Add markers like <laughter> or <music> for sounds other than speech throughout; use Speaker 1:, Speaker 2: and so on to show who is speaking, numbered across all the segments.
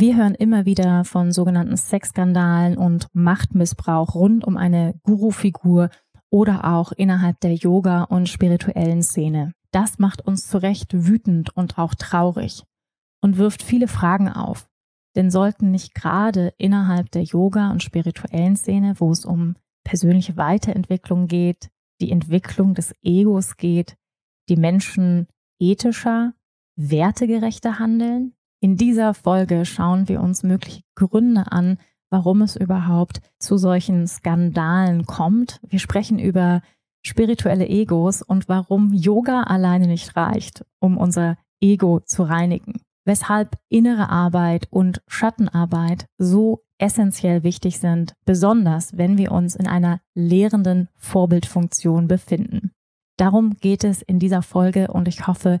Speaker 1: Wir hören immer wieder von sogenannten Sexskandalen und Machtmissbrauch rund um eine Guru-Figur oder auch innerhalb der Yoga- und spirituellen Szene. Das macht uns zu Recht wütend und auch traurig und wirft viele Fragen auf. Denn sollten nicht gerade innerhalb der Yoga- und spirituellen Szene, wo es um persönliche Weiterentwicklung geht, die Entwicklung des Egos geht, die Menschen ethischer, wertegerechter handeln? In dieser Folge schauen wir uns mögliche Gründe an, warum es überhaupt zu solchen Skandalen kommt. Wir sprechen über spirituelle Egos und warum Yoga alleine nicht reicht, um unser Ego zu reinigen. Weshalb innere Arbeit und Schattenarbeit so essentiell wichtig sind, besonders wenn wir uns in einer lehrenden Vorbildfunktion befinden. Darum geht es in dieser Folge und ich hoffe,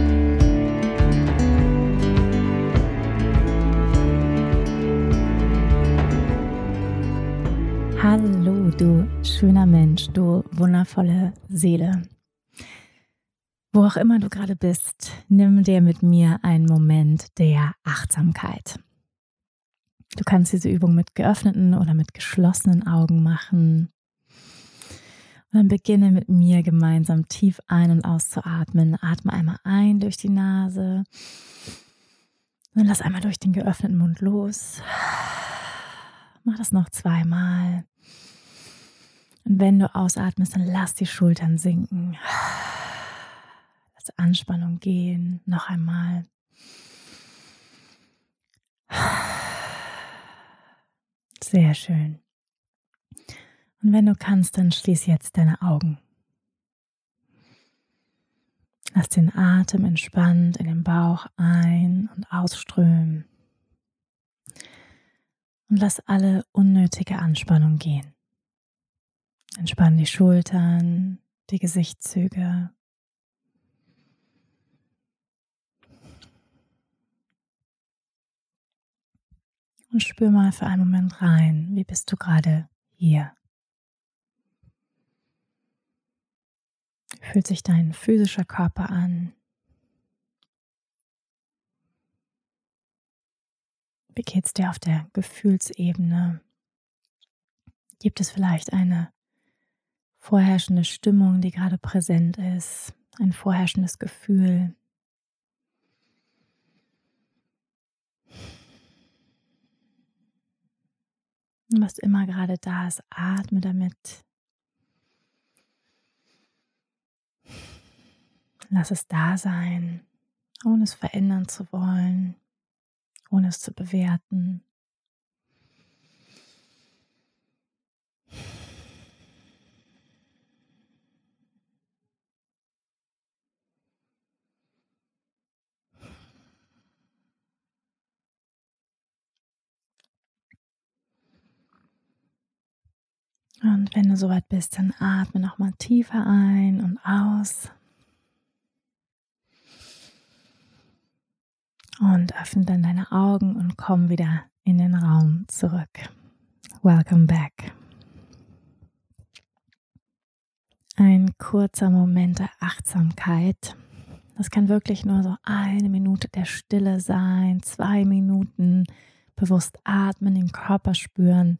Speaker 1: Hallo, du schöner Mensch, du wundervolle Seele. Wo auch immer du gerade bist, nimm dir mit mir einen Moment der Achtsamkeit. Du kannst diese Übung mit geöffneten oder mit geschlossenen Augen machen. Und dann beginne mit mir gemeinsam tief ein- und auszuatmen. Atme einmal ein durch die Nase. Dann lass einmal durch den geöffneten Mund los. Mach das noch zweimal. Und wenn du ausatmest, dann lass die Schultern sinken. Lass Anspannung gehen. Noch einmal. Sehr schön. Und wenn du kannst, dann schließ jetzt deine Augen. Lass den Atem entspannt in den Bauch ein- und ausströmen. Und lass alle unnötige Anspannung gehen. Entspann die Schultern, die Gesichtszüge, und spür mal für einen Moment rein, wie bist du gerade hier? Fühlt sich dein physischer Körper an? Wie geht es dir auf der Gefühlsebene? Gibt es vielleicht eine vorherrschende Stimmung, die gerade präsent ist, ein vorherrschendes Gefühl? was immer gerade da ist, atme damit. Lass es da sein, ohne es verändern zu wollen, ohne es zu bewerten. Und wenn du soweit bist, dann atme nochmal tiefer ein und aus. Und öffne dann deine Augen und komm wieder in den Raum zurück. Welcome back. Ein kurzer Moment der Achtsamkeit. Das kann wirklich nur so eine Minute der Stille sein, zwei Minuten bewusst atmen, den Körper spüren.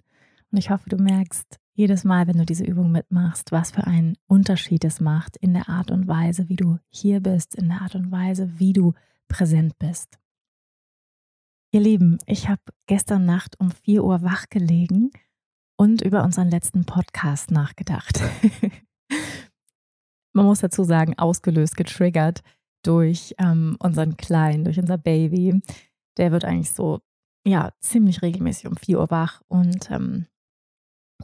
Speaker 1: Und ich hoffe, du merkst, jedes Mal, wenn du diese Übung mitmachst, was für einen Unterschied es macht in der Art und Weise, wie du hier bist, in der Art und Weise, wie du präsent bist. Ihr Lieben, ich habe gestern Nacht um 4 Uhr wach gelegen und über unseren letzten Podcast nachgedacht. <laughs> Man muss dazu sagen, ausgelöst, getriggert durch ähm, unseren Kleinen, durch unser Baby. Der wird eigentlich so, ja, ziemlich regelmäßig um 4 Uhr wach und ähm,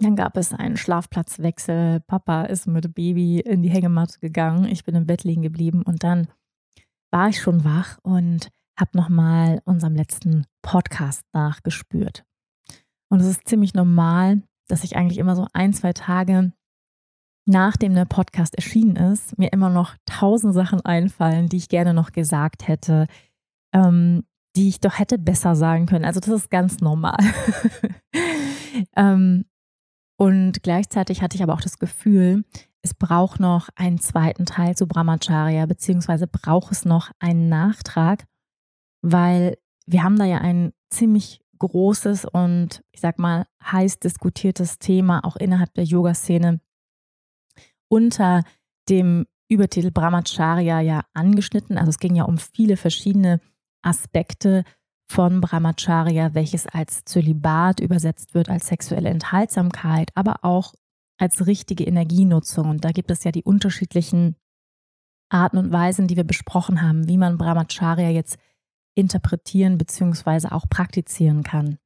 Speaker 1: dann gab es einen Schlafplatzwechsel. Papa ist mit Baby in die Hängematte gegangen. Ich bin im Bett liegen geblieben und dann war ich schon wach und habe nochmal unserem letzten Podcast nachgespürt. Und es ist ziemlich normal, dass ich eigentlich immer so ein, zwei Tage nachdem der Podcast erschienen ist, mir immer noch tausend Sachen einfallen, die ich gerne noch gesagt hätte, ähm, die ich doch hätte besser sagen können. Also das ist ganz normal. <laughs> ähm, und gleichzeitig hatte ich aber auch das Gefühl, es braucht noch einen zweiten Teil zu Brahmacharya, beziehungsweise braucht es noch einen Nachtrag, weil wir haben da ja ein ziemlich großes und ich sag mal heiß diskutiertes Thema auch innerhalb der Yoga-Szene unter dem Übertitel Brahmacharya ja angeschnitten. Also es ging ja um viele verschiedene Aspekte von Brahmacharya, welches als Zölibat übersetzt wird, als sexuelle Enthaltsamkeit, aber auch als richtige Energienutzung. Und da gibt es ja die unterschiedlichen Arten und Weisen, die wir besprochen haben, wie man Brahmacharya jetzt interpretieren bzw. auch praktizieren kann.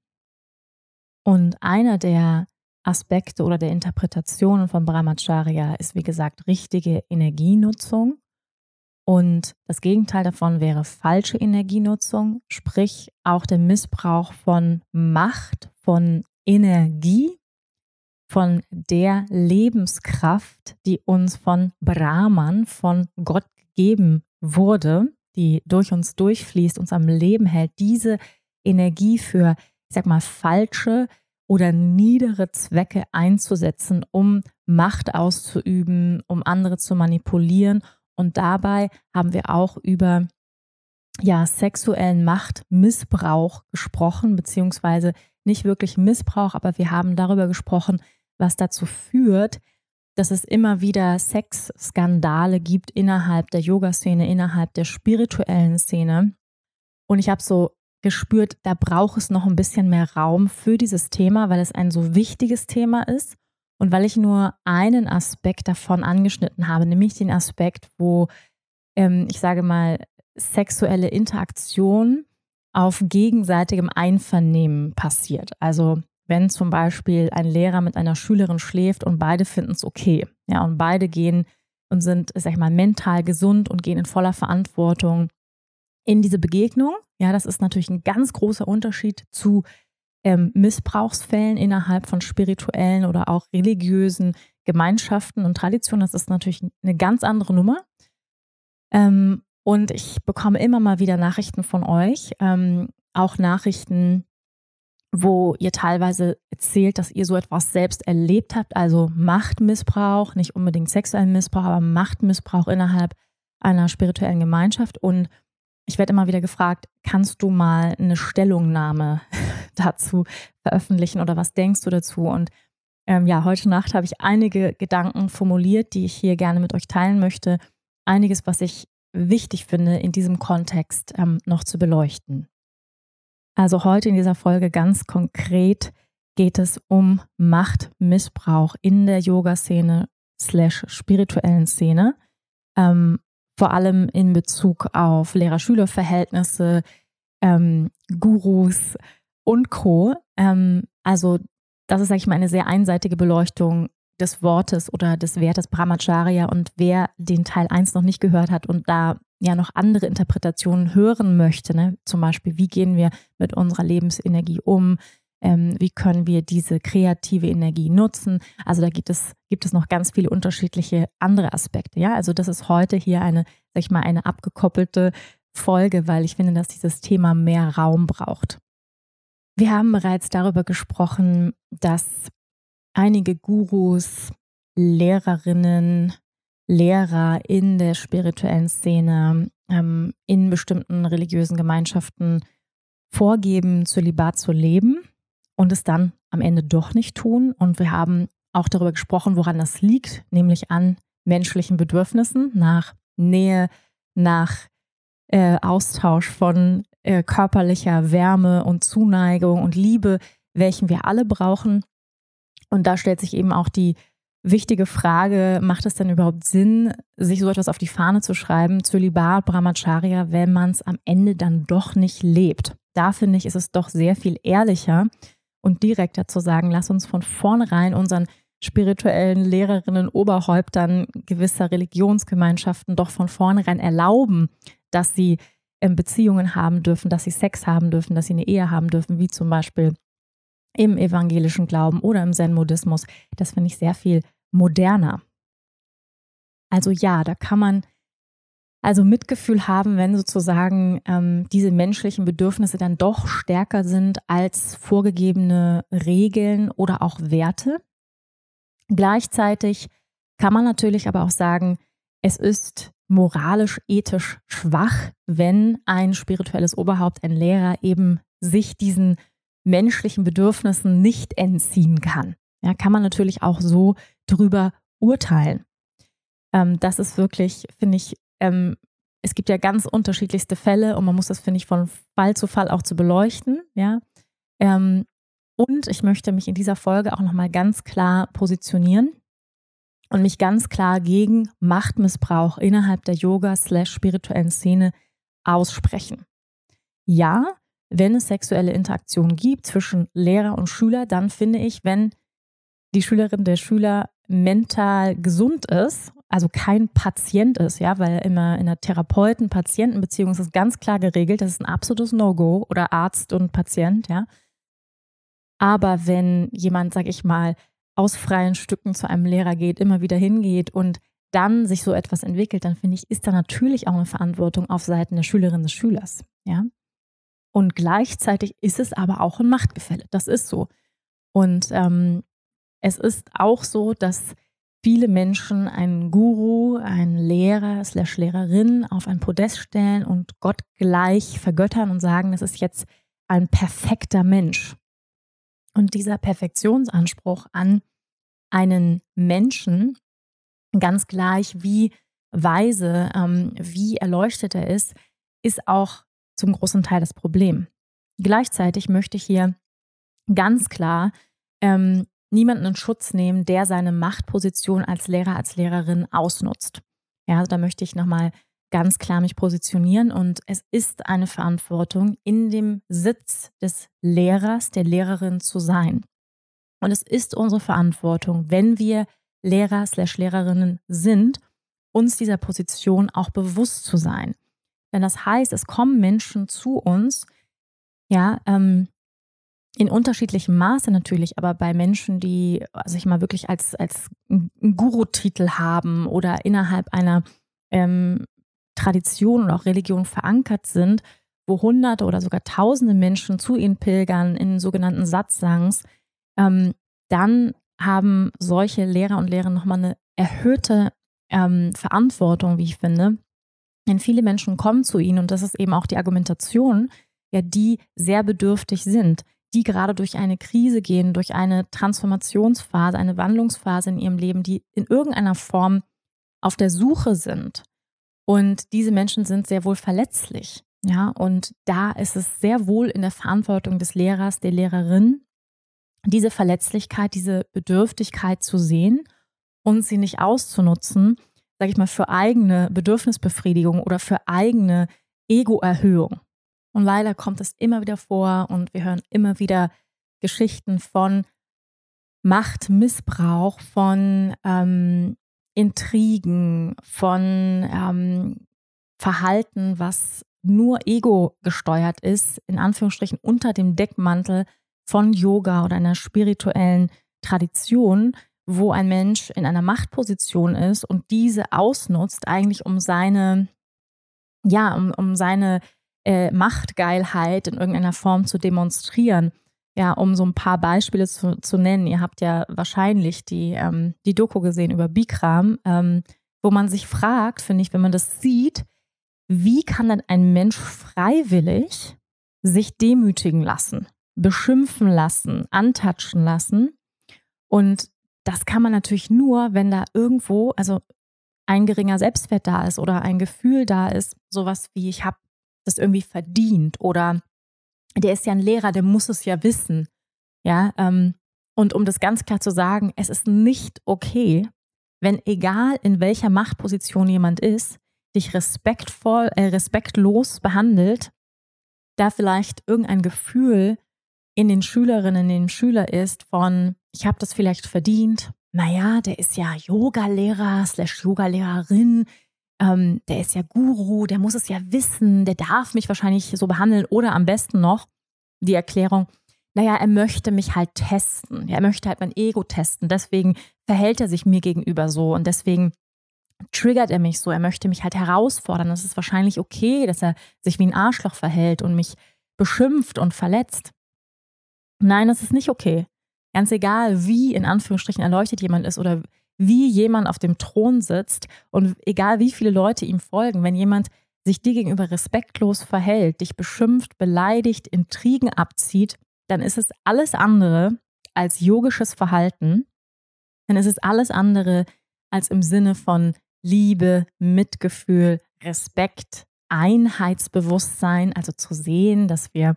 Speaker 1: Und einer der Aspekte oder der Interpretationen von Brahmacharya ist, wie gesagt, richtige Energienutzung. Und das Gegenteil davon wäre falsche Energienutzung, sprich auch der Missbrauch von Macht, von Energie, von der Lebenskraft, die uns von Brahman, von Gott gegeben wurde, die durch uns durchfließt, uns am Leben hält, diese Energie für, ich sag mal, falsche oder niedere Zwecke einzusetzen, um Macht auszuüben, um andere zu manipulieren. Und dabei haben wir auch über ja, sexuellen Machtmissbrauch gesprochen, beziehungsweise nicht wirklich Missbrauch, aber wir haben darüber gesprochen, was dazu führt, dass es immer wieder Sexskandale gibt innerhalb der Yoga-Szene, innerhalb der spirituellen Szene. Und ich habe so gespürt, da braucht es noch ein bisschen mehr Raum für dieses Thema, weil es ein so wichtiges Thema ist und weil ich nur einen Aspekt davon angeschnitten habe, nämlich den Aspekt, wo ähm, ich sage mal sexuelle Interaktion auf gegenseitigem Einvernehmen passiert. Also wenn zum Beispiel ein Lehrer mit einer Schülerin schläft und beide finden es okay, ja, und beide gehen und sind, sag ich mal, mental gesund und gehen in voller Verantwortung in diese Begegnung. Ja, das ist natürlich ein ganz großer Unterschied zu ähm, Missbrauchsfällen innerhalb von spirituellen oder auch religiösen Gemeinschaften und Traditionen. Das ist natürlich eine ganz andere Nummer. Ähm, und ich bekomme immer mal wieder Nachrichten von euch, ähm, auch Nachrichten, wo ihr teilweise erzählt, dass ihr so etwas selbst erlebt habt, also Machtmissbrauch, nicht unbedingt sexuellen Missbrauch, aber Machtmissbrauch innerhalb einer spirituellen Gemeinschaft. Und ich werde immer wieder gefragt, kannst du mal eine Stellungnahme dazu veröffentlichen oder was denkst du dazu? Und ähm, ja, heute Nacht habe ich einige Gedanken formuliert, die ich hier gerne mit euch teilen möchte. Einiges, was ich wichtig finde, in diesem Kontext ähm, noch zu beleuchten. Also heute in dieser Folge ganz konkret geht es um Machtmissbrauch in der Yoga-Szene slash spirituellen Szene. Ähm, vor allem in Bezug auf Lehrer-Schüler-Verhältnisse, ähm, Gurus und Co. Ähm, also das ist, sage ich mal, eine sehr einseitige Beleuchtung des Wortes oder des Wertes Brahmacharya und wer den Teil 1 noch nicht gehört hat und da ja noch andere Interpretationen hören möchte, ne? zum Beispiel, wie gehen wir mit unserer Lebensenergie um, ähm, wie können wir diese kreative Energie nutzen. Also da gibt es, gibt es noch ganz viele unterschiedliche andere Aspekte. Ja, also das ist heute hier eine, sag ich mal, eine abgekoppelte Folge, weil ich finde, dass dieses Thema mehr Raum braucht. Wir haben bereits darüber gesprochen, dass einige Gurus, Lehrerinnen, Lehrer in der spirituellen Szene, ähm, in bestimmten religiösen Gemeinschaften vorgeben, Zölibat zu leben und es dann am Ende doch nicht tun. Und wir haben auch darüber gesprochen, woran das liegt, nämlich an menschlichen Bedürfnissen nach Nähe, nach äh, Austausch von äh, körperlicher Wärme und Zuneigung und Liebe, welchen wir alle brauchen. Und da stellt sich eben auch die wichtige Frage, macht es denn überhaupt Sinn, sich so etwas auf die Fahne zu schreiben, Zölibat, Brahmacharya, wenn man es am Ende dann doch nicht lebt? Da finde ich, ist es doch sehr viel ehrlicher, und direkter zu sagen, lass uns von vornherein unseren spirituellen Lehrerinnen, Oberhäuptern gewisser Religionsgemeinschaften doch von vornherein erlauben, dass sie Beziehungen haben dürfen, dass sie Sex haben dürfen, dass sie eine Ehe haben dürfen, wie zum Beispiel im evangelischen Glauben oder im Zen-Buddhismus. Das finde ich sehr viel moderner. Also ja, da kann man also Mitgefühl haben, wenn sozusagen ähm, diese menschlichen Bedürfnisse dann doch stärker sind als vorgegebene Regeln oder auch Werte. Gleichzeitig kann man natürlich aber auch sagen, es ist moralisch, ethisch schwach, wenn ein spirituelles Oberhaupt, ein Lehrer eben sich diesen menschlichen Bedürfnissen nicht entziehen kann. Ja, kann man natürlich auch so drüber urteilen. Ähm, das ist wirklich, finde ich, ähm, es gibt ja ganz unterschiedlichste Fälle und man muss das, finde ich, von Fall zu Fall auch zu beleuchten. Ja. Ähm, und ich möchte mich in dieser Folge auch nochmal ganz klar positionieren und mich ganz klar gegen Machtmissbrauch innerhalb der Yoga-spirituellen Szene aussprechen. Ja, wenn es sexuelle Interaktion gibt zwischen Lehrer und Schüler, dann finde ich, wenn die Schülerin der Schüler mental gesund ist, also kein Patient ist, ja, weil immer in der Therapeuten-Patienten-Beziehung ist es ganz klar geregelt, das ist ein absolutes No-Go oder Arzt und Patient, ja. Aber wenn jemand, sag ich mal, aus freien Stücken zu einem Lehrer geht, immer wieder hingeht und dann sich so etwas entwickelt, dann finde ich, ist da natürlich auch eine Verantwortung auf Seiten der Schülerin des Schülers, ja. Und gleichzeitig ist es aber auch ein Machtgefälle. Das ist so. Und ähm, es ist auch so, dass viele Menschen einen Guru, einen Lehrer, slash Lehrerin auf ein Podest stellen und Gott gleich vergöttern und sagen, das ist jetzt ein perfekter Mensch. Und dieser Perfektionsanspruch an einen Menschen, ganz gleich wie weise, ähm, wie erleuchtet er ist, ist auch zum großen Teil das Problem. Gleichzeitig möchte ich hier ganz klar ähm, niemanden in Schutz nehmen, der seine Machtposition als Lehrer, als Lehrerin ausnutzt. Ja, also da möchte ich nochmal ganz klar mich positionieren und es ist eine Verantwortung, in dem Sitz des Lehrers, der Lehrerin zu sein. Und es ist unsere Verantwortung, wenn wir Lehrer slash Lehrerinnen sind, uns dieser Position auch bewusst zu sein. Denn das heißt, es kommen Menschen zu uns, ja, ähm, in unterschiedlichem Maße natürlich, aber bei Menschen, die, also mal wirklich als, als Guru-Titel haben oder innerhalb einer ähm, Tradition und auch Religion verankert sind, wo Hunderte oder sogar Tausende Menschen zu ihnen pilgern in sogenannten Satzsangs, ähm, dann haben solche Lehrer und Lehrerinnen nochmal eine erhöhte ähm, Verantwortung, wie ich finde. Denn viele Menschen kommen zu ihnen und das ist eben auch die Argumentation, ja, die sehr bedürftig sind, die gerade durch eine Krise gehen, durch eine Transformationsphase, eine Wandlungsphase in ihrem Leben, die in irgendeiner Form auf der Suche sind. Und diese Menschen sind sehr wohl verletzlich. Ja, und da ist es sehr wohl in der Verantwortung des Lehrers, der Lehrerin, diese Verletzlichkeit, diese Bedürftigkeit zu sehen und sie nicht auszunutzen, sage ich mal, für eigene Bedürfnisbefriedigung oder für eigene Ego-Erhöhung. Und leider kommt es immer wieder vor und wir hören immer wieder Geschichten von Machtmissbrauch, von ähm, Intrigen, von ähm, Verhalten, was nur ego gesteuert ist, in Anführungsstrichen unter dem Deckmantel von Yoga oder einer spirituellen Tradition, wo ein Mensch in einer Machtposition ist und diese ausnutzt, eigentlich um seine, ja, um, um seine äh, Machtgeilheit in irgendeiner Form zu demonstrieren. Ja, um so ein paar Beispiele zu, zu nennen. Ihr habt ja wahrscheinlich die, ähm, die Doku gesehen über Bikram, ähm, wo man sich fragt, finde ich, wenn man das sieht, wie kann denn ein Mensch freiwillig sich demütigen lassen, beschimpfen lassen, antatschen lassen? Und das kann man natürlich nur, wenn da irgendwo, also ein geringer Selbstwert da ist oder ein Gefühl da ist, sowas wie ich habe das irgendwie verdient oder der ist ja ein Lehrer, der muss es ja wissen. Ja, ähm, und um das ganz klar zu sagen, es ist nicht okay, wenn egal in welcher Machtposition jemand ist, dich respektvoll, äh, respektlos behandelt, da vielleicht irgendein Gefühl in den Schülerinnen, in den Schüler ist von, ich habe das vielleicht verdient, naja, der ist ja Yoga-Lehrer slash Yoga-Lehrerin, ähm, der ist ja Guru, der muss es ja wissen, der darf mich wahrscheinlich so behandeln oder am besten noch die Erklärung, naja, er möchte mich halt testen. Er möchte halt mein Ego testen. Deswegen verhält er sich mir gegenüber so und deswegen triggert er mich so. Er möchte mich halt herausfordern. Es ist wahrscheinlich okay, dass er sich wie ein Arschloch verhält und mich beschimpft und verletzt. Nein, es ist nicht okay. Ganz egal, wie in Anführungsstrichen erleuchtet jemand ist oder wie jemand auf dem Thron sitzt und egal wie viele Leute ihm folgen, wenn jemand sich dir gegenüber respektlos verhält, dich beschimpft, beleidigt, Intrigen abzieht, dann ist es alles andere als yogisches Verhalten. Dann ist es alles andere als im Sinne von Liebe, Mitgefühl, Respekt, Einheitsbewusstsein, also zu sehen, dass wir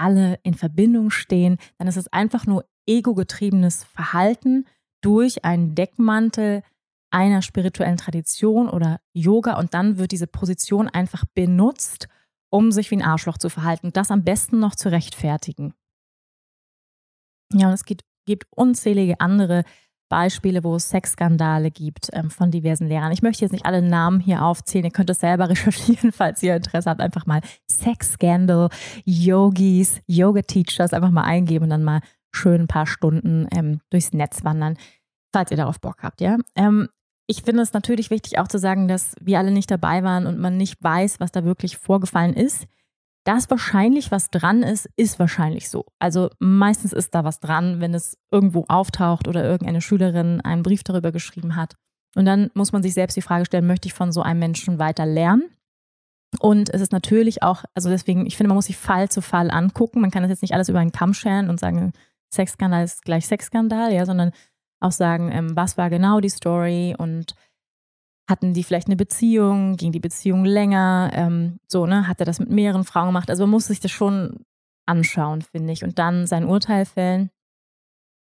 Speaker 1: alle in Verbindung stehen, dann ist es einfach nur ego-getriebenes Verhalten durch einen Deckmantel einer spirituellen Tradition oder Yoga und dann wird diese Position einfach benutzt, um sich wie ein Arschloch zu verhalten. Das am besten noch zu rechtfertigen. Ja, und es gibt, gibt unzählige andere Beispiele, wo es Sexskandale gibt ähm, von diversen Lehrern. Ich möchte jetzt nicht alle Namen hier aufzählen. Ihr könnt es selber <laughs> recherchieren, falls ihr Interesse habt. Einfach mal Sexskandal, Yogis, Yoga-Teachers einfach mal eingeben und dann mal schön ein paar Stunden ähm, durchs Netz wandern, falls ihr darauf Bock habt, ja. Ähm, ich finde es natürlich wichtig auch zu sagen, dass wir alle nicht dabei waren und man nicht weiß, was da wirklich vorgefallen ist. Dass wahrscheinlich was dran ist, ist wahrscheinlich so. Also meistens ist da was dran, wenn es irgendwo auftaucht oder irgendeine Schülerin einen Brief darüber geschrieben hat. Und dann muss man sich selbst die Frage stellen, möchte ich von so einem Menschen weiter lernen? Und es ist natürlich auch, also deswegen, ich finde, man muss sich Fall zu Fall angucken. Man kann das jetzt nicht alles über einen Kamm scheren und sagen, Sexskandal ist gleich Sexskandal, ja, sondern auch sagen, ähm, was war genau die Story und hatten die vielleicht eine Beziehung, ging die Beziehung länger, ähm, so, ne, hat er das mit mehreren Frauen gemacht. Also man muss sich das schon anschauen, finde ich, und dann sein Urteil fällen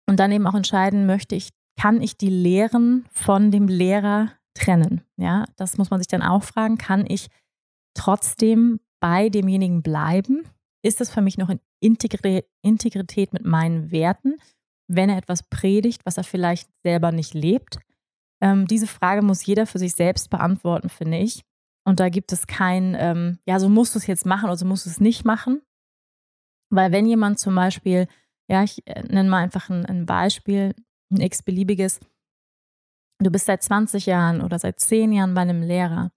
Speaker 1: und dann eben auch entscheiden, möchte ich, kann ich die Lehren von dem Lehrer trennen? Ja, das muss man sich dann auch fragen, kann ich trotzdem bei demjenigen bleiben? Ist das für mich noch in Integrität mit meinen Werten, wenn er etwas predigt, was er vielleicht selber nicht lebt? Ähm, diese Frage muss jeder für sich selbst beantworten, finde ich. Und da gibt es kein, ähm, ja, so musst du es jetzt machen oder so musst du es nicht machen. Weil wenn jemand zum Beispiel, ja, ich äh, nenne mal einfach ein, ein Beispiel, ein x-beliebiges, du bist seit 20 Jahren oder seit 10 Jahren bei einem Lehrer,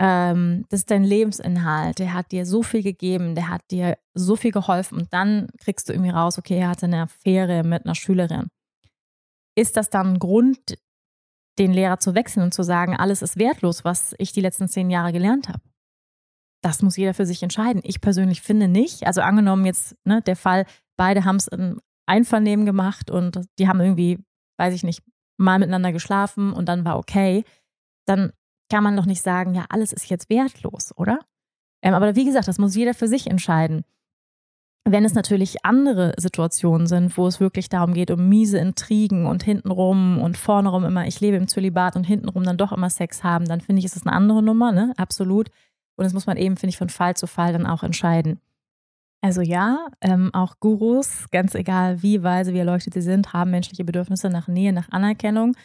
Speaker 1: ähm, das ist dein Lebensinhalt, der hat dir so viel gegeben, der hat dir so viel geholfen und dann kriegst du irgendwie raus, okay, er hatte eine Affäre mit einer Schülerin ist das dann ein Grund, den Lehrer zu wechseln und zu sagen, alles ist wertlos, was ich die letzten zehn Jahre gelernt habe? Das muss jeder für sich entscheiden. Ich persönlich finde nicht. Also angenommen jetzt ne, der Fall, beide haben es im Einvernehmen gemacht und die haben irgendwie, weiß ich nicht, mal miteinander geschlafen und dann war okay, dann kann man doch nicht sagen, ja, alles ist jetzt wertlos, oder? Ähm, aber wie gesagt, das muss jeder für sich entscheiden. Wenn es natürlich andere Situationen sind, wo es wirklich darum geht, um miese Intrigen und hintenrum und vornerum immer, ich lebe im Zölibat und hintenrum dann doch immer Sex haben, dann finde ich, ist das eine andere Nummer, ne? Absolut. Und das muss man eben, finde ich, von Fall zu Fall dann auch entscheiden. Also ja, ähm, auch Gurus, ganz egal wie weise, wie erleuchtet sie sind, haben menschliche Bedürfnisse nach Nähe, nach Anerkennung.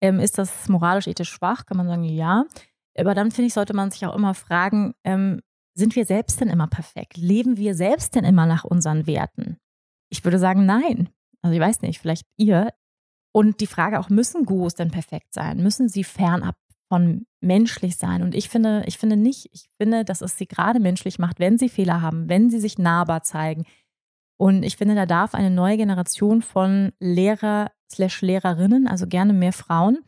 Speaker 1: Ähm, ist das moralisch, ethisch schwach? Kann man sagen, ja. Aber dann finde ich, sollte man sich auch immer fragen, ähm, sind wir selbst denn immer perfekt? Leben wir selbst denn immer nach unseren Werten? Ich würde sagen, nein. Also ich weiß nicht, vielleicht ihr. Und die Frage auch, müssen Gurus denn perfekt sein? Müssen sie fernab von menschlich sein? Und ich finde, ich finde nicht. Ich finde, dass es sie gerade menschlich macht, wenn sie Fehler haben, wenn sie sich nahbar zeigen. Und ich finde, da darf eine neue Generation von Lehrer slash Lehrerinnen, also gerne mehr Frauen,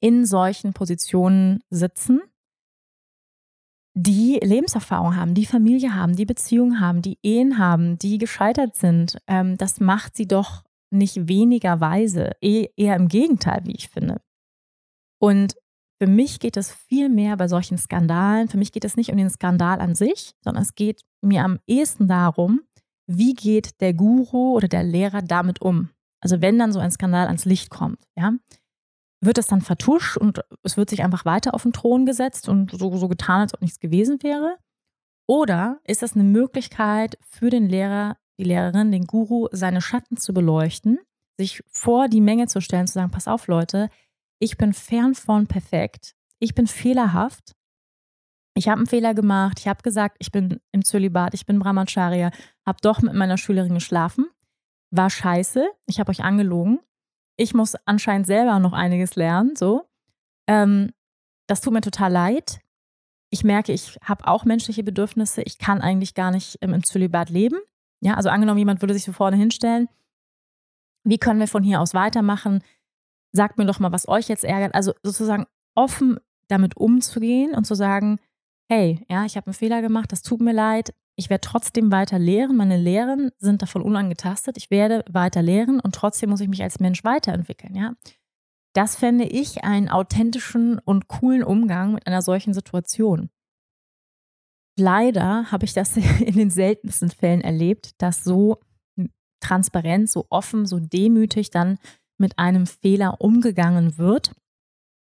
Speaker 1: in solchen Positionen sitzen die Lebenserfahrung haben, die Familie haben, die Beziehungen haben, die Ehen haben, die gescheitert sind, ähm, das macht sie doch nicht weniger weise, eh, eher im Gegenteil, wie ich finde. Und für mich geht es viel mehr bei solchen Skandalen, für mich geht es nicht um den Skandal an sich, sondern es geht mir am ehesten darum, wie geht der Guru oder der Lehrer damit um? Also wenn dann so ein Skandal ans Licht kommt, ja, wird das dann vertuscht und es wird sich einfach weiter auf den Thron gesetzt und so, so getan, als ob nichts gewesen wäre? Oder ist das eine Möglichkeit für den Lehrer, die Lehrerin, den Guru, seine Schatten zu beleuchten, sich vor die Menge zu stellen, zu sagen, pass auf Leute, ich bin fern von perfekt. ich bin fehlerhaft. Ich habe einen Fehler gemacht. Ich habe gesagt, ich bin im Zölibat, ich bin Brahmacharya, habe doch mit meiner Schülerin geschlafen. War scheiße. Ich habe euch angelogen. Ich muss anscheinend selber noch einiges lernen. So. Ähm, das tut mir total leid. Ich merke, ich habe auch menschliche Bedürfnisse. Ich kann eigentlich gar nicht im Zölibat leben. Ja, also angenommen, jemand würde sich so vorne hinstellen. Wie können wir von hier aus weitermachen? Sagt mir doch mal, was euch jetzt ärgert. Also sozusagen offen damit umzugehen und zu sagen, hey, ja, ich habe einen Fehler gemacht, das tut mir leid. Ich werde trotzdem weiter lehren. Meine Lehren sind davon unangetastet. Ich werde weiter lehren und trotzdem muss ich mich als Mensch weiterentwickeln, ja. Das fände ich einen authentischen und coolen Umgang mit einer solchen Situation. Leider habe ich das <laughs> in den seltensten Fällen erlebt, dass so transparent, so offen, so demütig dann mit einem Fehler umgegangen wird,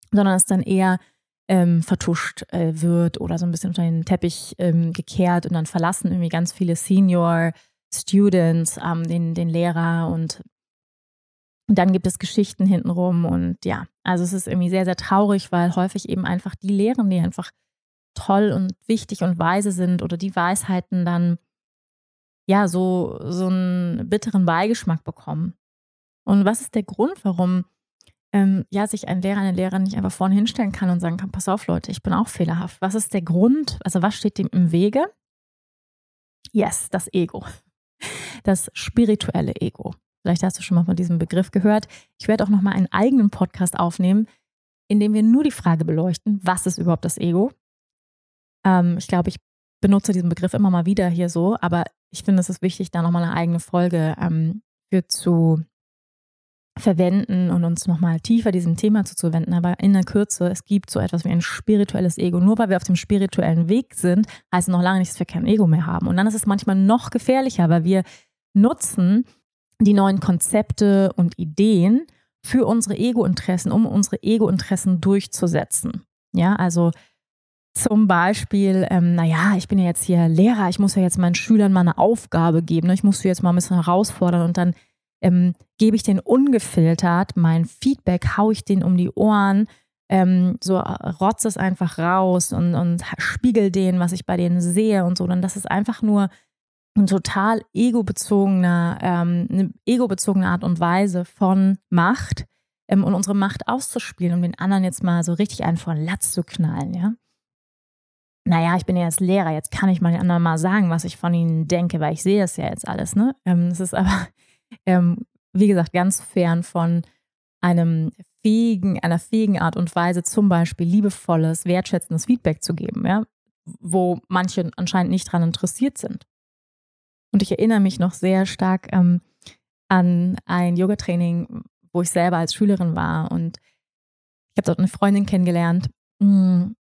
Speaker 1: sondern es dann eher ähm, vertuscht äh, wird oder so ein bisschen unter den Teppich ähm, gekehrt und dann verlassen irgendwie ganz viele Senior Students ähm, den, den Lehrer und dann gibt es Geschichten hintenrum und ja, also es ist irgendwie sehr, sehr traurig, weil häufig eben einfach die Lehren, die einfach toll und wichtig und weise sind oder die Weisheiten dann ja so, so einen bitteren Beigeschmack bekommen. Und was ist der Grund, warum ähm, ja sich ein Lehrer, eine Lehrerin nicht einfach vorne hinstellen kann und sagen kann, pass auf Leute, ich bin auch fehlerhaft. Was ist der Grund? Also was steht dem im Wege? Yes, das Ego. Das spirituelle Ego. Vielleicht hast du schon mal von diesem Begriff gehört. Ich werde auch noch mal einen eigenen Podcast aufnehmen, in dem wir nur die Frage beleuchten, was ist überhaupt das Ego? Ähm, ich glaube, ich benutze diesen Begriff immer mal wieder hier so, aber ich finde, es ist wichtig, da noch mal eine eigene Folge ähm, für zu verwenden und uns nochmal tiefer diesem Thema zuzuwenden. Aber in der Kürze, es gibt so etwas wie ein spirituelles Ego. Nur weil wir auf dem spirituellen Weg sind, heißt es noch lange nicht, dass wir kein Ego mehr haben. Und dann ist es manchmal noch gefährlicher, weil wir nutzen die neuen Konzepte und Ideen für unsere Ego-Interessen, um unsere Ego-Interessen durchzusetzen. Ja, also zum Beispiel, ähm, naja, ich bin ja jetzt hier Lehrer, ich muss ja jetzt meinen Schülern mal eine Aufgabe geben, ne? ich muss sie jetzt mal ein bisschen herausfordern und dann ähm, gebe ich den ungefiltert mein Feedback, haue ich den um die Ohren, ähm, so rotze es einfach raus und, und spiegel denen, was ich bei denen sehe und so. Dann das ist einfach nur ein total ego-bezogener, ähm, eine ego-bezogene Art und Weise von Macht ähm, und unsere Macht auszuspielen, um den anderen jetzt mal so richtig einen vor Latz zu knallen, ja. Naja, ich bin ja jetzt Lehrer, jetzt kann ich mal den anderen mal sagen, was ich von ihnen denke, weil ich sehe das ja jetzt alles, ne? Ähm, es ist aber, ähm, wie gesagt, ganz fern von einem fähigen, einer fähigen Art und Weise, zum Beispiel liebevolles, wertschätzendes Feedback zu geben, ja, wo manche anscheinend nicht daran interessiert sind. Und ich erinnere mich noch sehr stark ähm, an ein Yoga-Training, wo ich selber als Schülerin war. Und ich habe dort eine Freundin kennengelernt. Mm,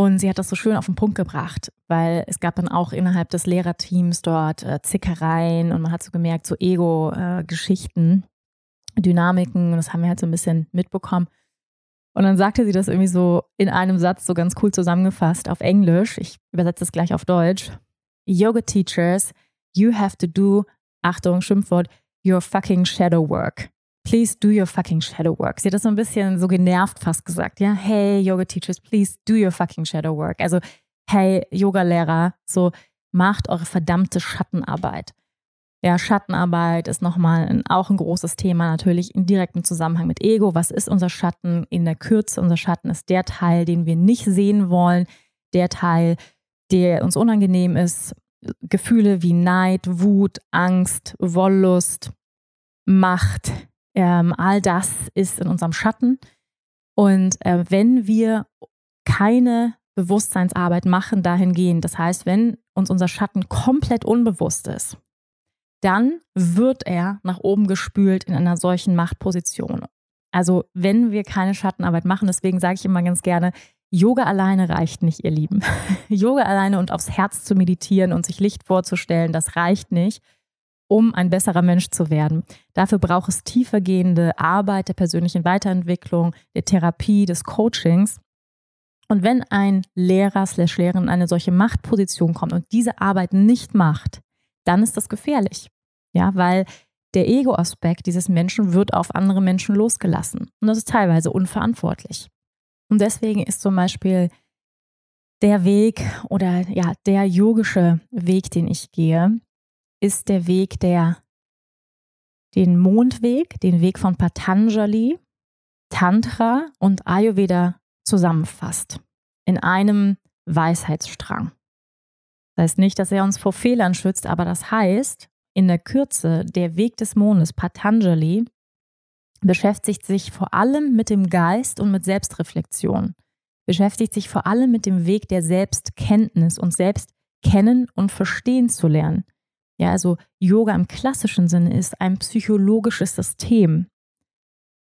Speaker 1: und sie hat das so schön auf den Punkt gebracht, weil es gab dann auch innerhalb des Lehrerteams dort äh, Zickereien und man hat so gemerkt, so Ego-Geschichten, äh, Dynamiken. Und das haben wir halt so ein bisschen mitbekommen. Und dann sagte sie das irgendwie so in einem Satz so ganz cool zusammengefasst auf Englisch. Ich übersetze es gleich auf Deutsch. Yoga teachers you have to do, Achtung, Schimpfwort, your fucking shadow work. Please do your fucking shadow work. Sie hat das so ein bisschen so genervt fast gesagt, ja. Hey, Yoga Teachers, please do your fucking shadow work. Also, hey, Yoga-Lehrer, so macht eure verdammte Schattenarbeit. Ja, Schattenarbeit ist nochmal ein, auch ein großes Thema, natürlich in direktem Zusammenhang mit Ego. Was ist unser Schatten in der Kürze? Unser Schatten ist der Teil, den wir nicht sehen wollen, der Teil, der uns unangenehm ist, Gefühle wie Neid, Wut, Angst, Wollust, Macht, ähm, all das ist in unserem Schatten. Und äh, wenn wir keine Bewusstseinsarbeit machen dahingehend, das heißt, wenn uns unser Schatten komplett unbewusst ist, dann wird er nach oben gespült in einer solchen Machtposition. Also wenn wir keine Schattenarbeit machen, deswegen sage ich immer ganz gerne, Yoga alleine reicht nicht, ihr Lieben. <laughs> Yoga alleine und aufs Herz zu meditieren und sich Licht vorzustellen, das reicht nicht, um ein besserer Mensch zu werden. Dafür braucht es tiefergehende Arbeit der persönlichen Weiterentwicklung, der Therapie, des Coachings. Und wenn ein Lehrer slash Lehrerin in eine solche Machtposition kommt und diese Arbeit nicht macht, dann ist das gefährlich. Ja, weil der Ego-Aspekt dieses Menschen wird auf andere Menschen losgelassen. Und das ist teilweise unverantwortlich. Und deswegen ist zum Beispiel der Weg oder ja, der yogische Weg, den ich gehe, ist der Weg der den Mondweg, den Weg von Patanjali, Tantra und Ayurveda zusammenfasst in einem Weisheitsstrang. Das heißt nicht, dass er uns vor Fehlern schützt, aber das heißt, in der Kürze, der Weg des Mondes, Patanjali, beschäftigt sich vor allem mit dem Geist und mit Selbstreflexion, beschäftigt sich vor allem mit dem Weg der Selbstkenntnis und selbst kennen und verstehen zu lernen. Ja, also Yoga im klassischen Sinne ist ein psychologisches System,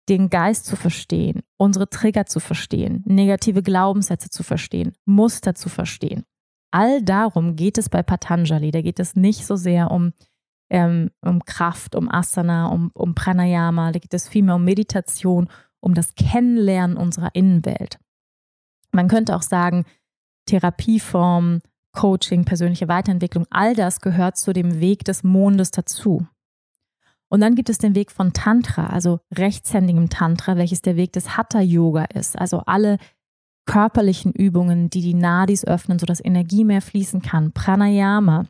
Speaker 1: den Geist zu verstehen, unsere Trigger zu verstehen, negative Glaubenssätze zu verstehen, Muster zu verstehen. All darum geht es bei Patanjali. Da geht es nicht so sehr um, ähm, um Kraft, um Asana, um, um Pranayama. Da geht es vielmehr um Meditation, um das Kennenlernen unserer Innenwelt. Man könnte auch sagen, Therapieform, Coaching, persönliche Weiterentwicklung, all das gehört zu dem Weg des Mondes dazu. Und dann gibt es den Weg von Tantra, also rechtshändigem Tantra, welches der Weg des Hatha Yoga ist. Also alle körperlichen Übungen, die die Nadis öffnen, sodass Energie mehr fließen kann. Pranayama,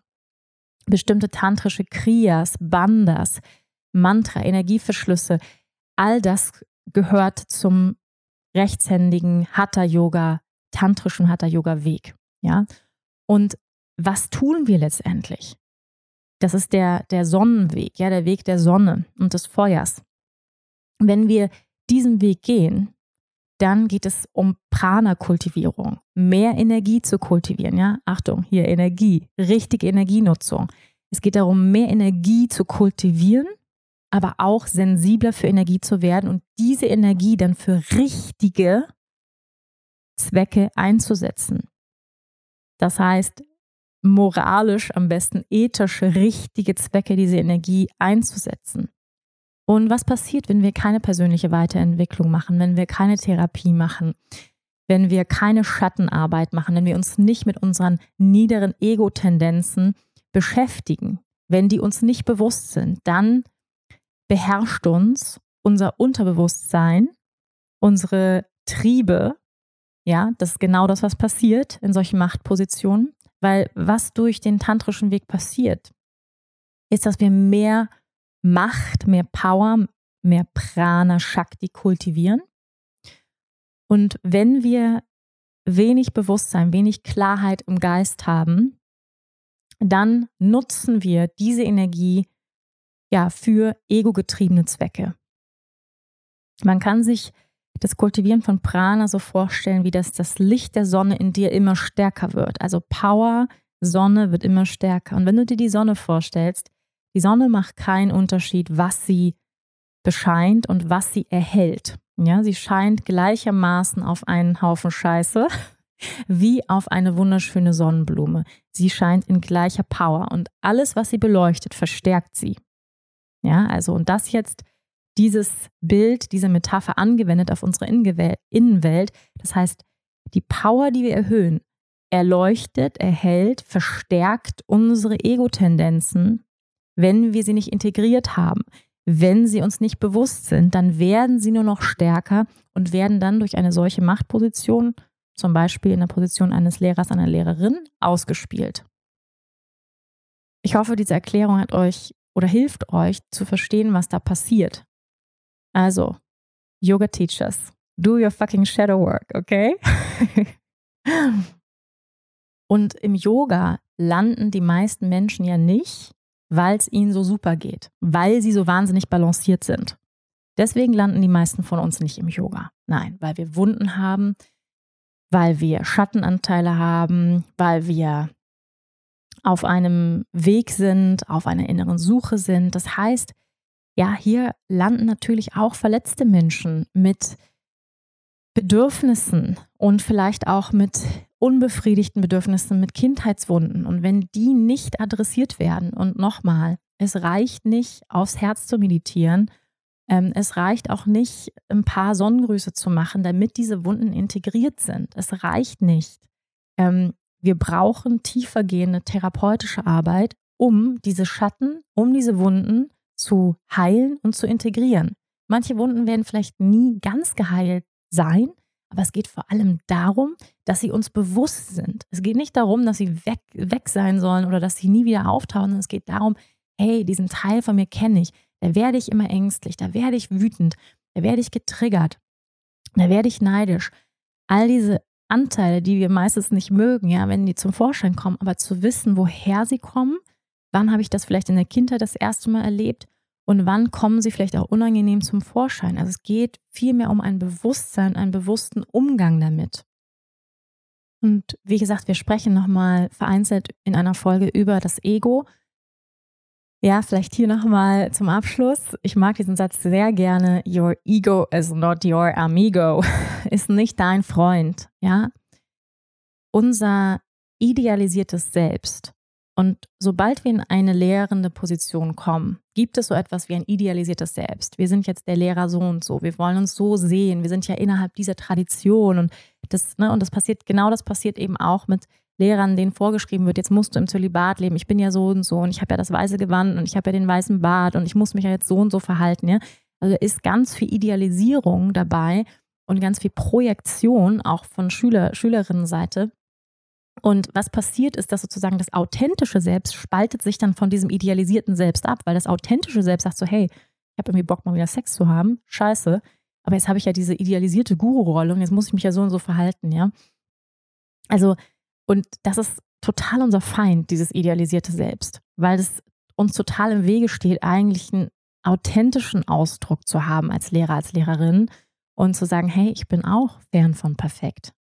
Speaker 1: bestimmte tantrische Kriyas, Bandas, Mantra, Energieverschlüsse. All das gehört zum rechtshändigen Hatha Yoga, tantrischen Hatha Yoga Weg. Ja. Und was tun wir letztendlich? Das ist der, der Sonnenweg, ja, der Weg der Sonne und des Feuers. Wenn wir diesen Weg gehen, dann geht es um Prana-Kultivierung, mehr Energie zu kultivieren. Ja, Achtung, hier Energie, richtige Energienutzung. Es geht darum, mehr Energie zu kultivieren, aber auch sensibler für Energie zu werden und diese Energie dann für richtige Zwecke einzusetzen. Das heißt, moralisch, am besten ethisch richtige Zwecke, diese Energie einzusetzen. Und was passiert, wenn wir keine persönliche Weiterentwicklung machen, wenn wir keine Therapie machen, wenn wir keine Schattenarbeit machen, wenn wir uns nicht mit unseren niederen Ego-Tendenzen beschäftigen, wenn die uns nicht bewusst sind, dann beherrscht uns unser Unterbewusstsein, unsere Triebe, ja, das ist genau das, was passiert in solchen Machtpositionen. Weil was durch den tantrischen Weg passiert, ist, dass wir mehr Macht, mehr Power, mehr Prana Shakti kultivieren. Und wenn wir wenig Bewusstsein, wenig Klarheit im Geist haben, dann nutzen wir diese Energie ja für ego-getriebene Zwecke. Man kann sich das Kultivieren von Prana so vorstellen, wie das, das Licht der Sonne in dir immer stärker wird. Also Power, Sonne wird immer stärker. Und wenn du dir die Sonne vorstellst, die Sonne macht keinen Unterschied, was sie bescheint und was sie erhält. Ja, sie scheint gleichermaßen auf einen Haufen Scheiße <laughs> wie auf eine wunderschöne Sonnenblume. Sie scheint in gleicher Power und alles, was sie beleuchtet, verstärkt sie. Ja, also und das jetzt dieses Bild, diese Metapher angewendet auf unsere Innenwelt. Das heißt, die Power, die wir erhöhen, erleuchtet, erhält, verstärkt unsere Ego-Tendenzen, wenn wir sie nicht integriert haben. Wenn sie uns nicht bewusst sind, dann werden sie nur noch stärker und werden dann durch eine solche Machtposition, zum Beispiel in der Position eines Lehrers, einer Lehrerin, ausgespielt. Ich hoffe, diese Erklärung hat euch oder hilft euch zu verstehen, was da passiert. Also, Yoga Teachers, do your fucking shadow work, okay? <laughs> Und im Yoga landen die meisten Menschen ja nicht, weil es ihnen so super geht, weil sie so wahnsinnig balanciert sind. Deswegen landen die meisten von uns nicht im Yoga. Nein, weil wir Wunden haben, weil wir Schattenanteile haben, weil wir auf einem Weg sind, auf einer inneren Suche sind. Das heißt, ja, hier landen natürlich auch verletzte Menschen mit Bedürfnissen und vielleicht auch mit unbefriedigten Bedürfnissen, mit Kindheitswunden. Und wenn die nicht adressiert werden, und nochmal, es reicht nicht, aufs Herz zu meditieren, ähm, es reicht auch nicht, ein paar Sonnengrüße zu machen, damit diese Wunden integriert sind. Es reicht nicht. Ähm, wir brauchen tiefergehende therapeutische Arbeit, um diese Schatten, um diese Wunden zu heilen und zu integrieren. Manche Wunden werden vielleicht nie ganz geheilt sein, aber es geht vor allem darum, dass sie uns bewusst sind. Es geht nicht darum, dass sie weg, weg sein sollen oder dass sie nie wieder auftauchen, sondern es geht darum, hey, diesen Teil von mir kenne ich, da werde ich immer ängstlich, da werde ich wütend, da werde ich getriggert, da werde ich neidisch. All diese Anteile, die wir meistens nicht mögen, ja, wenn die zum Vorschein kommen, aber zu wissen, woher sie kommen, wann habe ich das vielleicht in der Kindheit das erste Mal erlebt und wann kommen sie vielleicht auch unangenehm zum Vorschein. Also es geht vielmehr um ein Bewusstsein, einen bewussten Umgang damit. Und wie gesagt, wir sprechen nochmal vereinzelt in einer Folge über das Ego. Ja, vielleicht hier nochmal zum Abschluss. Ich mag diesen Satz sehr gerne. Your ego is not your amigo. <laughs> Ist nicht dein Freund. Ja. Unser idealisiertes Selbst. Und sobald wir in eine lehrende Position kommen, gibt es so etwas wie ein idealisiertes Selbst. Wir sind jetzt der Lehrer so und so. Wir wollen uns so sehen. Wir sind ja innerhalb dieser Tradition. Und das, ne, und das passiert, genau das passiert eben auch mit Lehrern, denen vorgeschrieben wird, jetzt musst du im Zölibat leben, ich bin ja so und so und ich habe ja das weiße Gewand und ich habe ja den weißen Bart und ich muss mich ja jetzt so und so verhalten. Ja? Also ist ganz viel Idealisierung dabei und ganz viel Projektion auch von Schüler, Schülerinnenseite. Und was passiert ist, dass sozusagen das authentische Selbst spaltet sich dann von diesem idealisierten Selbst ab, weil das authentische Selbst sagt so, hey, ich habe irgendwie Bock mal wieder Sex zu haben, scheiße, aber jetzt habe ich ja diese idealisierte Guru-Rolle und jetzt muss ich mich ja so und so verhalten, ja. Also und das ist total unser Feind, dieses idealisierte Selbst, weil es uns total im Wege steht, eigentlich einen authentischen Ausdruck zu haben als Lehrer, als Lehrerin und zu sagen, hey, ich bin auch fern von perfekt.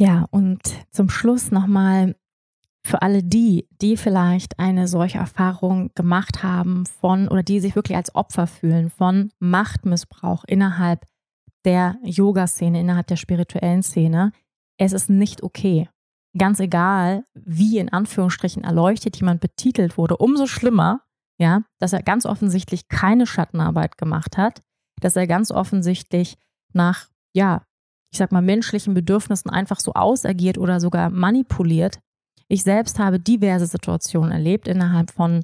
Speaker 1: Ja, und zum Schluss nochmal für alle die, die vielleicht eine solche Erfahrung gemacht haben von oder die sich wirklich als Opfer fühlen von Machtmissbrauch innerhalb der Yoga-Szene, innerhalb der spirituellen Szene, es ist nicht okay. Ganz egal, wie in Anführungsstrichen erleuchtet jemand betitelt wurde, umso schlimmer, ja, dass er ganz offensichtlich keine Schattenarbeit gemacht hat, dass er ganz offensichtlich nach, ja, ich sag mal, menschlichen Bedürfnissen einfach so ausagiert oder sogar manipuliert. Ich selbst habe diverse Situationen erlebt innerhalb von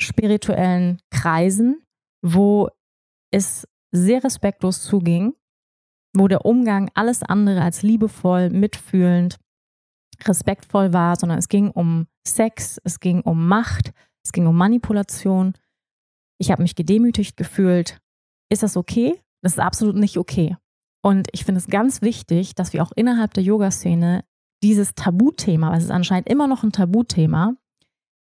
Speaker 1: spirituellen Kreisen, wo es sehr respektlos zuging, wo der Umgang alles andere als liebevoll, mitfühlend, respektvoll war, sondern es ging um Sex, es ging um Macht, es ging um Manipulation. Ich habe mich gedemütigt gefühlt. Ist das okay? Das ist absolut nicht okay. Und ich finde es ganz wichtig, dass wir auch innerhalb der Yoga-Szene dieses Tabuthema, weil es ist anscheinend immer noch ein Tabuthema,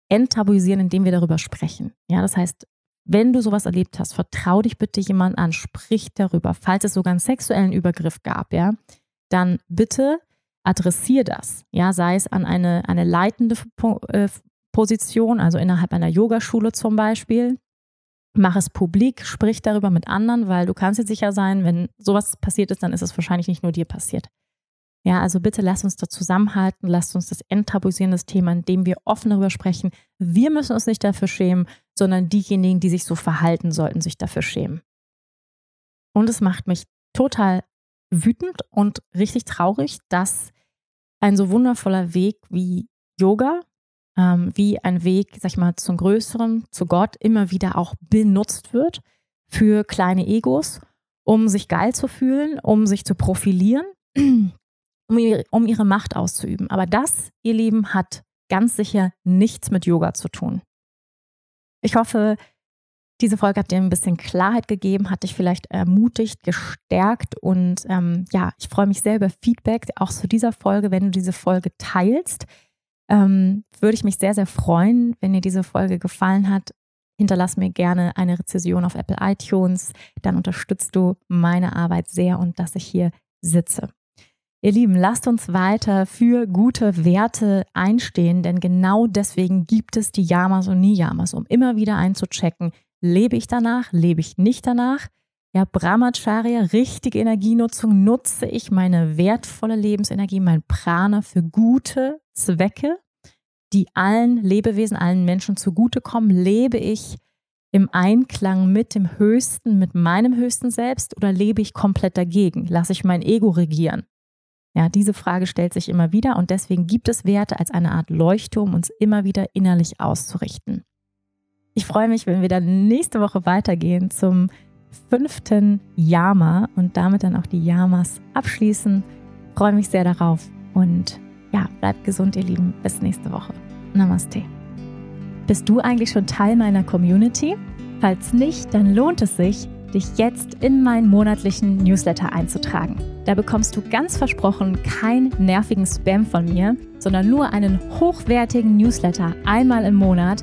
Speaker 1: enttabuisieren, indem wir darüber sprechen. Ja, das heißt, wenn du sowas erlebt hast, vertrau dich bitte jemand an, sprich darüber. Falls es sogar einen sexuellen Übergriff gab, ja, dann bitte adressier das. Ja, sei es an eine, eine leitende äh, Position, also innerhalb einer Yogaschule zum Beispiel. Mach es publik, sprich darüber mit anderen, weil du kannst dir sicher sein, wenn sowas passiert ist, dann ist es wahrscheinlich nicht nur dir passiert. Ja, also bitte lasst uns da zusammenhalten, lasst uns das enttabuisieren, das Thema, indem wir offen darüber sprechen. Wir müssen uns nicht dafür schämen, sondern diejenigen, die sich so verhalten, sollten sich dafür schämen. Und es macht mich total wütend und richtig traurig, dass ein so wundervoller Weg wie Yoga, ähm, wie ein Weg, sag ich mal, zum Größeren, zu Gott, immer wieder auch benutzt wird für kleine Egos, um sich geil zu fühlen, um sich zu profilieren <clears throat> um ihre, um ihre Macht auszuüben. Aber das, ihr Lieben, hat ganz sicher nichts mit Yoga zu tun. Ich hoffe, diese Folge hat dir ein bisschen Klarheit gegeben, hat dich vielleicht ermutigt, gestärkt und ähm, ja, ich freue mich sehr über Feedback, auch zu dieser Folge, wenn du diese Folge teilst. Ähm, würde ich mich sehr, sehr freuen, wenn dir diese Folge gefallen hat. Hinterlass mir gerne eine Rezession auf Apple iTunes, dann unterstützt du meine Arbeit sehr und dass ich hier sitze. Ihr Lieben, lasst uns weiter für gute Werte einstehen, denn genau deswegen gibt es die Yamas und Niyamas, um immer wieder einzuchecken, lebe ich danach, lebe ich nicht danach? Ja, Brahmacharya, richtige Energienutzung, nutze ich meine wertvolle Lebensenergie, mein Prana für gute Zwecke, die allen Lebewesen, allen Menschen zugutekommen? Lebe ich im Einklang mit dem Höchsten, mit meinem höchsten Selbst oder lebe ich komplett dagegen? Lasse ich mein Ego regieren? Ja, diese Frage stellt sich immer wieder und deswegen gibt es Werte als eine Art Leuchtturm, uns immer wieder innerlich auszurichten. Ich freue mich, wenn wir dann nächste Woche weitergehen zum fünften Yama und damit dann auch die Yamas abschließen. Freue mich sehr darauf und ja, bleibt gesund, ihr Lieben. Bis nächste Woche. Namaste. Bist du eigentlich schon Teil meiner Community? Falls nicht, dann lohnt es sich, dich jetzt in meinen monatlichen Newsletter einzutragen. Da bekommst du ganz versprochen keinen nervigen Spam von mir, sondern nur einen hochwertigen Newsletter einmal im Monat